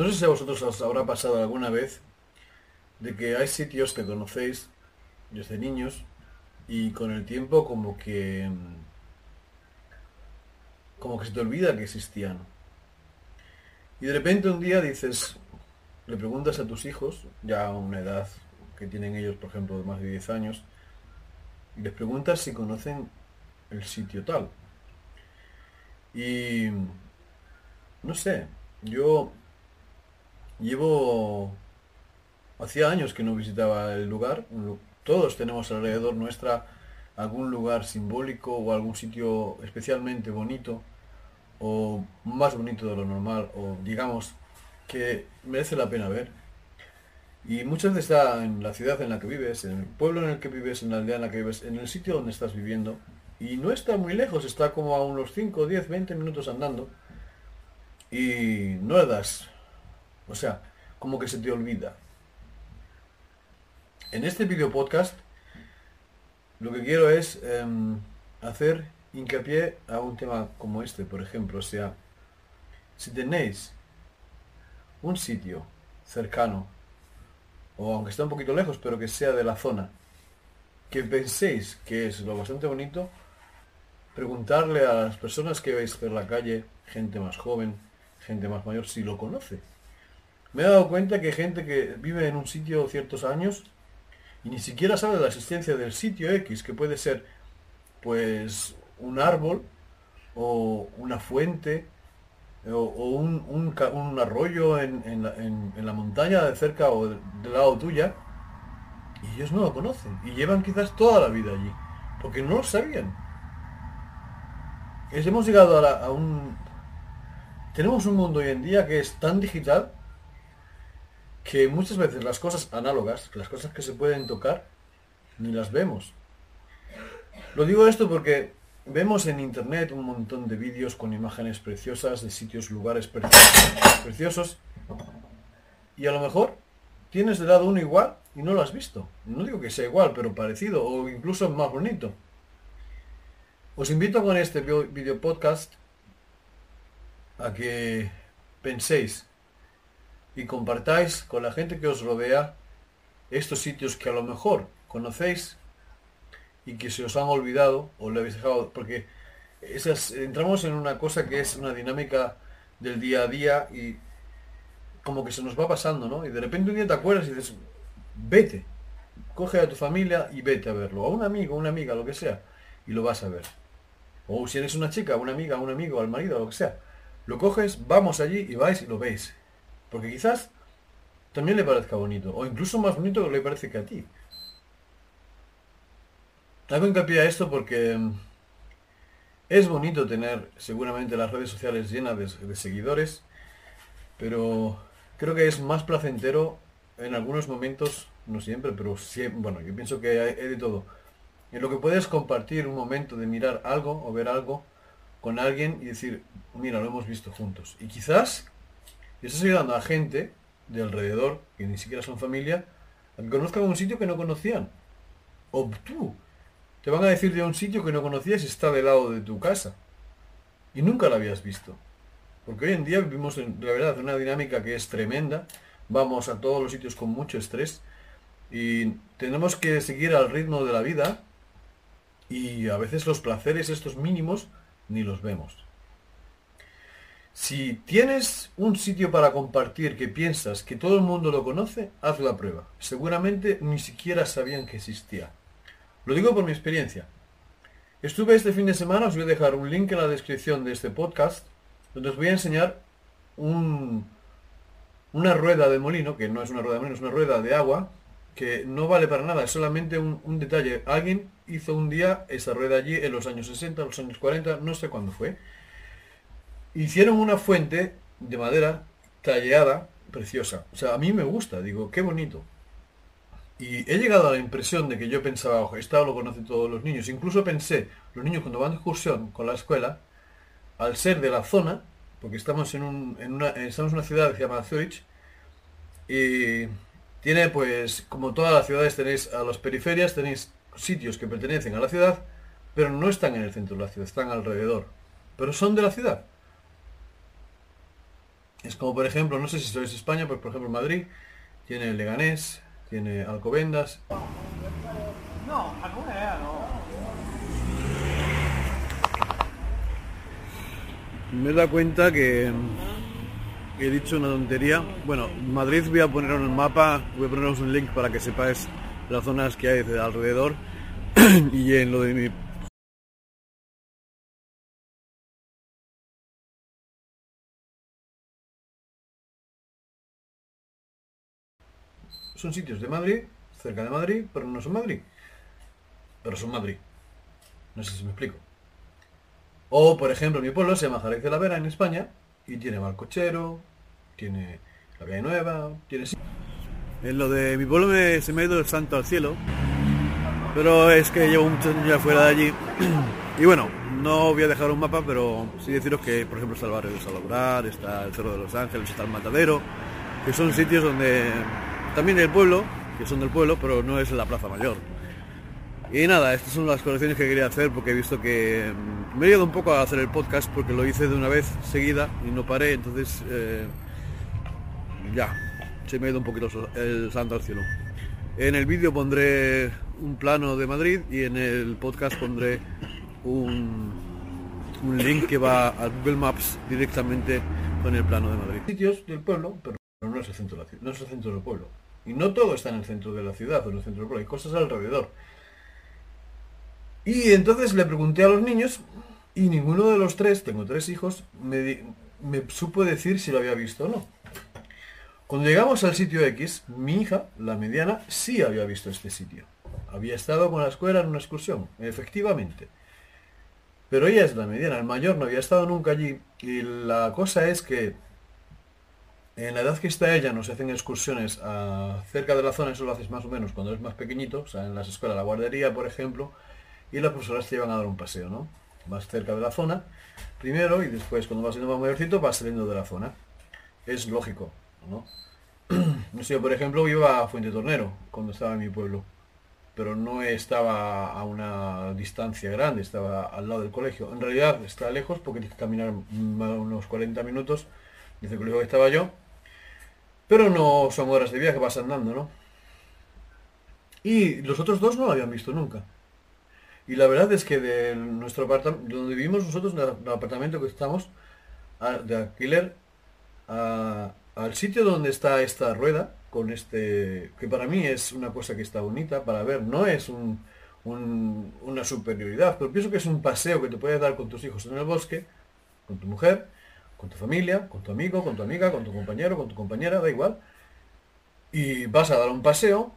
No sé si a vosotros os habrá pasado alguna vez de que hay sitios que conocéis desde niños y con el tiempo como que como que se te olvida que existían. Y de repente un día dices, le preguntas a tus hijos, ya a una edad que tienen ellos, por ejemplo, de más de 10 años, y les preguntas si conocen el sitio tal. Y no sé, yo llevo hacía años que no visitaba el lugar. Todos tenemos alrededor nuestra algún lugar simbólico o algún sitio especialmente bonito o más bonito de lo normal o digamos que merece la pena ver. Y muchas veces está en la ciudad en la que vives, en el pueblo en el que vives, en la aldea en la que vives, en el sitio donde estás viviendo. Y no está muy lejos, está como a unos 5, 10, 20 minutos andando. Y no le das. O sea, como que se te olvida. En este video podcast lo que quiero es em, hacer hincapié a un tema como este, por ejemplo. O sea, si tenéis un sitio cercano, o aunque esté un poquito lejos, pero que sea de la zona, que penséis que es lo bastante bonito, preguntarle a las personas que veis por la calle, gente más joven, gente más mayor, si lo conoce. Me he dado cuenta que hay gente que vive en un sitio ciertos años y ni siquiera sabe la existencia del sitio X, que puede ser pues un árbol o una fuente o, un, arroyo en, la, montaña de cerca o del, lado tuya y ellos no lo conocen y llevan quizás toda la vida allí porque no lo sabían. hemos llegado a un... Tenemos un mundo hoy en día que es tan digital que muchas veces las cosas análogas, las cosas que se pueden tocar, ni las vemos. Lo digo esto porque vemos en internet un montón de vídeos con imágenes preciosas de sitios, lugares preciosos, y a lo mejor tienes de lado uno igual y no lo has visto. No digo que sea igual, pero parecido o incluso más bonito. Os invito con este video podcast a que penséis y compartáis con la gente que os rodea estos sitios que a lo mejor conocéis y que se os han olvidado o le habéis dejado, porque esas, entramos en una cosa que es una dinámica del día a día y como que se nos va pasando, ¿no? Y de repente un día te acuerdas y dices, vete, coge a tu familia y vete a verlo, a un amigo, una amiga, lo que sea, y lo vas a ver. O si eres una chica, una amiga, un amigo, al marido, lo que sea, lo coges, vamos allí y vais y lo veis. Porque quizás también le parezca bonito, o incluso más bonito que le parece que a ti. Hago hincapié a esto porque mm, es bonito tener seguramente las redes sociales llenas de, seguidores, pero creo que es más placentero en algunos momentos, no siempre, pero siempre, bueno, yo pienso que hay, de todo. En lo que puedes compartir un momento de mirar algo o ver algo con alguien y decir, mira, lo hemos visto juntos. Y quizás y estás ayudando a gente de alrededor, que ni siquiera son familia, a que conozcan un sitio que no conocían. O tú. Te van a decir de un sitio que no conocías y está del lado de tu casa. Y nunca lo habías visto. Porque hoy en día vivimos, en, la verdad, una dinámica que es tremenda. Vamos a todos los sitios con mucho estrés. Y tenemos que seguir al ritmo de la vida. Y a veces los placeres estos mínimos ni los vemos. Si tienes un sitio para compartir que piensas que todo el mundo lo conoce, haz la prueba. Seguramente ni siquiera sabían que existía. Lo digo por mi experiencia. Estuve este fin de semana, os voy a dejar un link en la descripción de este podcast, donde os voy a enseñar un, una rueda de molino, que no es una rueda de molino, es una rueda de agua, que no vale para nada, es solamente un, un detalle. Alguien hizo un día esa rueda allí en los años 60, los años 40, no sé cuándo fue hicieron una fuente de madera talleada, preciosa. O sea, a mí me gusta, digo, qué bonito. Y he llegado a la impresión de que yo pensaba, ojo, esto lo conocen todos los niños. Incluso pensé, los niños cuando van de excursión con la escuela, al ser de la zona, porque estamos en una, estamos en una ciudad que se llama Zurich, y tiene pues, como todas las ciudades tenéis a las periferias, tenéis sitios que pertenecen a la ciudad, pero no están en el centro de la ciudad, están alrededor, pero son de la ciudad. Es como por ejemplo, no sé si sois España, pues por ejemplo Madrid tiene Leganés, tiene Alcobendas. No, Alcobendas no. Me he dado cuenta que he dicho una tontería. Bueno, Madrid voy a poner en el mapa, voy a poneros un link para que sepáis las zonas que hay de alrededor. y en lo de mi son sitios de Madrid, cerca de Madrid, pero no son Madrid. Pero son Madrid. No sé si me explico. O, por ejemplo, mi pueblo se llama Jerez de la Vera en España y tiene Balcochero, tiene la calle nueva, tiene... En lo de mi pueblo se me ha ido el santo al cielo, pero es que llevo muchos años fuera de allí. y bueno, no voy a dejar un mapa, pero sí deciros que, por ejemplo, está el barrio de Salobrar, está el Cerro de los Ángeles, está el Matadero, que son sitios donde también el pueblo, que son del pueblo, pero no es la Plaza Mayor. Y nada, estas son las colecciones que quería hacer porque he visto que mm, me he ido un poco a hacer el podcast porque lo hice de una vez seguida y no paré, entonces eh, ya, se me ha ido un poquito el santo al cielo. En el vídeo pondré un plano de Madrid y en el podcast pondré un, un link que va a Google Maps directamente con el plano de Madrid. Sitios del pueblo, pero no es el centro de la ciudad, no es el centro del pueblo. Y no todo está en el centro de la ciudad o en el centro del pueblo, hay cosas alrededor. Y entonces le pregunté a los niños y ninguno de los tres, tengo tres hijos, me, me supo decir si lo había visto o no. Cuando llegamos al sitio X, mi hija, la mediana, sí había visto este sitio. Había estado con la escuela en una excursión, efectivamente. Pero ella es la mediana, el mayor no había estado nunca allí. Y la cosa es que en la edad que está ella nos hacen excursiones a, cerca de la zona, eso lo haces más o menos cuando es más pequeñito, o sea, en las escuelas, la guardería, por ejemplo, y las profesoras te llevan a dar un paseo, ¿no? Vas cerca de la zona, primero, y después cuando vas siendo más mayorcito vas saliendo de la zona. Es lógico, ¿no? no sé, por ejemplo, iba a Fuente Tornero cuando estaba en mi pueblo, pero no estaba a una distancia grande, estaba al lado del colegio. En realidad está lejos porque tienes que caminar unos 40 minutos desde el colegio que estaba yo, pero no son horas de viaje, vas andando, ¿no? Y los otros dos no lo habían visto nunca. Y la verdad es que de nuestro apartamento, donde vivimos nosotros, en el apartamento que estamos, de alquiler, al sitio donde está esta rueda, con este, que para mí es una cosa que está bonita para ver, no es una superioridad, pero pienso que es un paseo que te puedes dar con tus hijos en el bosque, con tu mujer, con tu familia, con tu amigo, con tu amiga, con tu compañero, con tu compañera, da igual. Y vas a dar un paseo,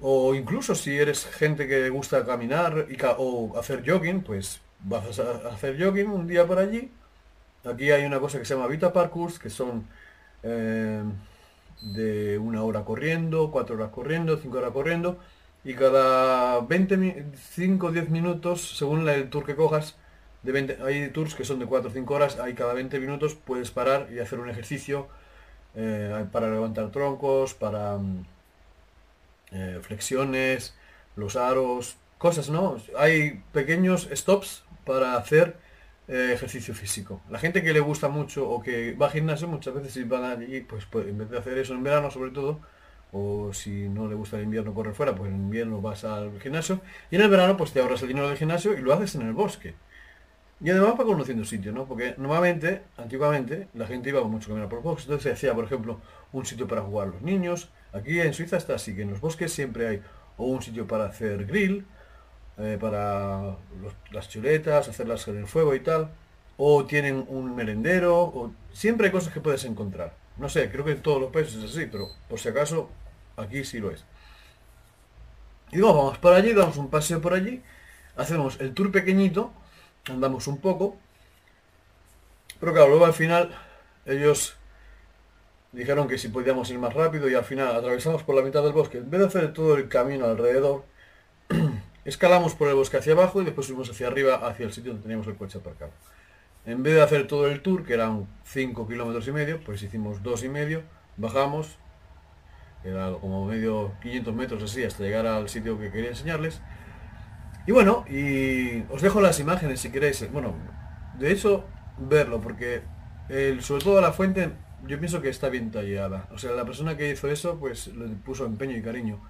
o incluso si eres gente que gusta caminar y o hacer jogging, pues vas a hacer jogging un día por allí. Aquí hay una cosa que se llama Vita Parkours, que son eh, de una hora corriendo, cuatro horas corriendo, cinco horas corriendo, y cada 20, 5 o 10 minutos, según el tour que cojas, hay tours que son de 4 o 5 horas, hay cada 20 minutos puedes parar y hacer un ejercicio eh, para levantar troncos, para mm, eh, flexiones, los aros, cosas, ¿no? Hay pequeños stops para hacer eh, ejercicio físico. La gente que le gusta mucho o que va al gimnasio muchas veces si van allí, pues, pues, en vez de hacer eso en verano sobre todo, o si no le gusta el invierno correr fuera, pues en invierno vas al gimnasio y en el verano pues te ahorras el dinero del gimnasio y lo haces en el bosque. Y además para conociendo sitios, ¿no? Porque normalmente, antiguamente, la gente iba mucho a por bosques. Entonces se hacía, por ejemplo, un sitio para jugar los niños. Aquí en Suiza está así, que en los bosques siempre hay o un sitio para hacer grill, eh, para las chuletas, hacerlas en el fuego y tal. O tienen un merendero, o siempre hay cosas que puedes encontrar. No sé, creo que en todos los países es así, pero por si acaso, aquí sí lo es. Y luego vamos por allí, damos un paseo por allí, hacemos el tour pequeñito, andamos un poco. Pero claro, luego al final ellos dijeron que si podíamos ir más rápido y al final atravesamos por la mitad del bosque. En vez de hacer todo el camino alrededor, escalamos por el bosque hacia abajo y después subimos hacia arriba, hacia el sitio donde teníamos el coche aparcado. En vez de hacer todo el tour, que eran 5 kilómetros y medio, pues hicimos dos y medio, bajamos, era como medio 500 metros así, hasta llegar al sitio que quería enseñarles. Y bueno, y os dejo las imágenes si queréis. Bueno, de hecho, verlo, porque el, sobre todo la fuente yo pienso que está bien tallada. O sea, la persona que hizo eso, pues le puso empeño y cariño.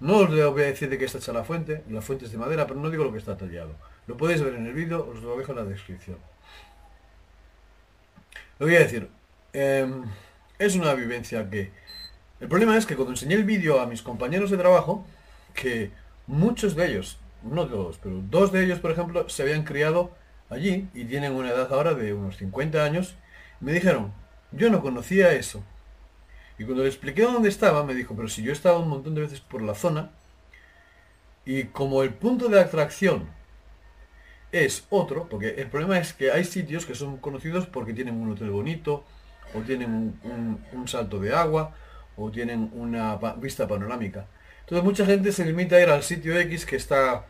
No os voy a decir de qué está hecha la fuente, la fuente es de madera, pero no digo lo que está tallado. Lo podéis ver en el vídeo, os lo dejo en la descripción. Lo voy a decir, em, es una vivencia que... El problema es que cuando enseñé el vídeo a mis compañeros de trabajo, que muchos de ellos, no todos, pero dos de ellos, por ejemplo, se habían criado allí y tienen una edad ahora de unos 50 años, me dijeron, yo no conocía eso. Y cuando le expliqué dónde estaba, me dijo, pero si yo he estado un montón de veces por la zona, y como el punto de atracción es otro, porque el problema es que hay sitios que son conocidos porque tienen un hotel bonito, o tienen un, salto de agua, o tienen una vista panorámica. Entonces mucha gente se limita a ir al sitio X que está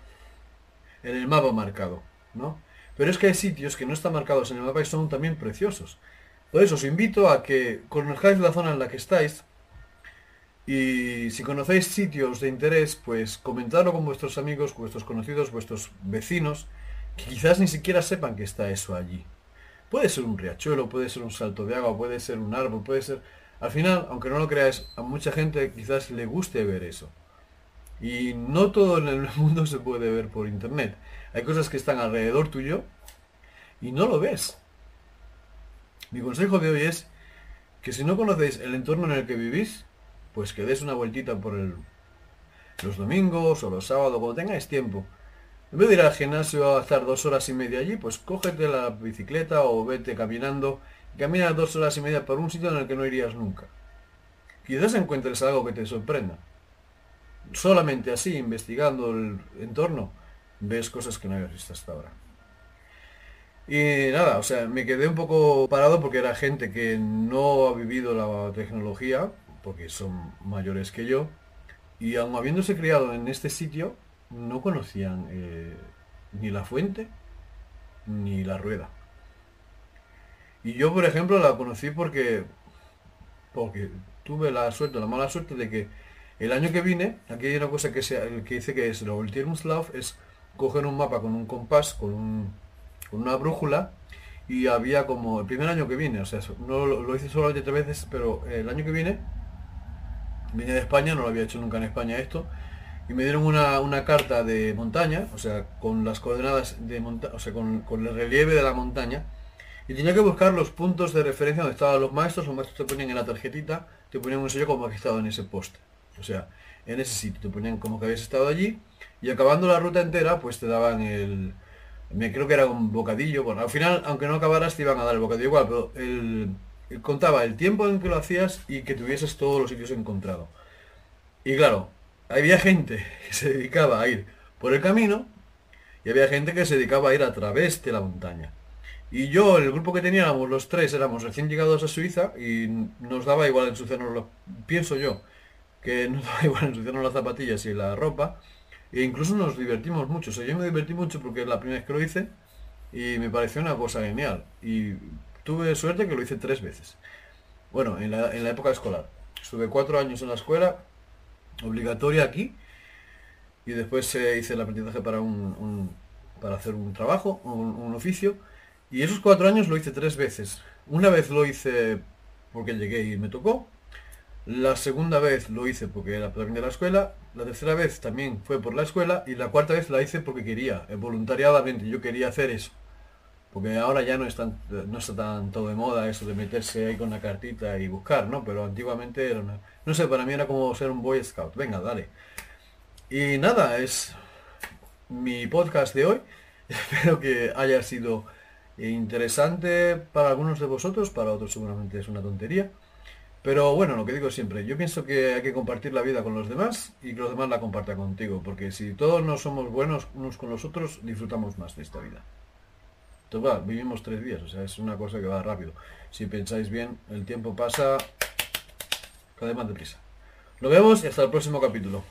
en el mapa marcado, ¿no? Pero es que hay sitios que no están marcados en el mapa y son también preciosos. Por eso os invito a que conozcáis la zona en la que estáis y si conocéis sitios de interés, pues comentadlo con vuestros amigos, vuestros conocidos, vuestros vecinos, que quizás ni siquiera sepan que está eso allí. Puede ser un riachuelo, puede ser un salto de agua, puede ser un árbol, puede ser... Al final, aunque no lo creáis, a mucha gente quizás le guste ver eso. Y no todo en el mundo se puede ver por internet. Hay cosas que están alrededor tuyo y no lo ves. Mi consejo de hoy es que si no conocéis el entorno en el que vivís, pues que des una vueltita por el, los domingos o los sábados, cuando tengáis tiempo. En vez de ir al gimnasio a estar dos horas y media allí, pues cógete la bicicleta o vete caminando camina dos horas y media por un sitio en el que no irías nunca. Quizás encuentres algo que te sorprenda. Solamente así, investigando el entorno, ves cosas que no habías visto hasta ahora. Y nada, o sea, me quedé un poco parado porque era gente que no ha vivido la tecnología, porque son mayores que yo, y aun habiéndose criado en este sitio, no conocían eh, ni la fuente ni la rueda. Y yo, por ejemplo, la conocí porque, porque tuve la suerte, la mala suerte de que el año que vine, aquí hay una cosa que, se, que dice que es lo Ultimslav, es coger un mapa con un compás, con, un, con una brújula, y había como el primer año que vine, o sea, no lo, hice solamente tres veces, pero el año que vine, vine de España, no lo había hecho nunca en España esto, y me dieron una, carta de montaña, o sea, con las coordenadas de montaña, o sea, con, el relieve de la montaña, y tenía que buscar los puntos de referencia donde estaban los maestros, los maestros te ponían en la tarjetita, te ponían un sello como que en ese poste, o sea, en ese sitio, te ponían como que habías estado allí, y acabando la ruta entera, pues te daban el... Me creo que era un bocadillo. Bueno, al final, aunque no acabaras, te iban a dar el bocadillo igual, pero el, contaba el tiempo en que lo hacías y que tuvieses todos los sitios encontrado. Y claro, había gente que se dedicaba a ir por el camino y había gente que se dedicaba a ir a través de la montaña. Y yo, el grupo que teníamos, los tres, éramos recién llegados a Suiza y nos daba igual ensuciarnos pienso yo, que nos daba igual ensuciarnos las zapatillas y la ropa, e incluso nos divertimos mucho. O sea, yo me divertí mucho porque es la primera vez que lo hice y me pareció una cosa genial. Y tuve suerte que lo hice tres veces. Bueno, en la, época escolar. Estuve cuatro años en la escuela, obligatoria aquí, y después eh, hice el aprendizaje para, un, para hacer un trabajo, un, oficio, y esos cuatro años lo hice tres veces. Una vez lo hice porque llegué y me tocó, la segunda vez lo hice porque era para de la escuela, la tercera vez también fue por la escuela y la cuarta vez la hice porque quería, eh, voluntariadamente, yo quería hacer eso. Porque ahora ya no, no está tan todo de moda eso de meterse ahí con la cartita y buscar, ¿no? Pero antiguamente era una... No sé, para mí era como ser un Boy Scout. Venga, dale. Y nada, es mi podcast de hoy. Espero que haya sido interesante para algunos de vosotros, para otros seguramente es una tontería. Pero bueno, lo que digo siempre, yo pienso que hay que compartir la vida con los demás y que los demás la compartan contigo, porque si todos no somos buenos unos con los otros, disfrutamos más de esta vida. Entonces, vivimos tres días, o sea, es una cosa que va rápido. Si pensáis bien, el tiempo pasa cada vez más deprisa. Nos vemos y hasta el próximo capítulo.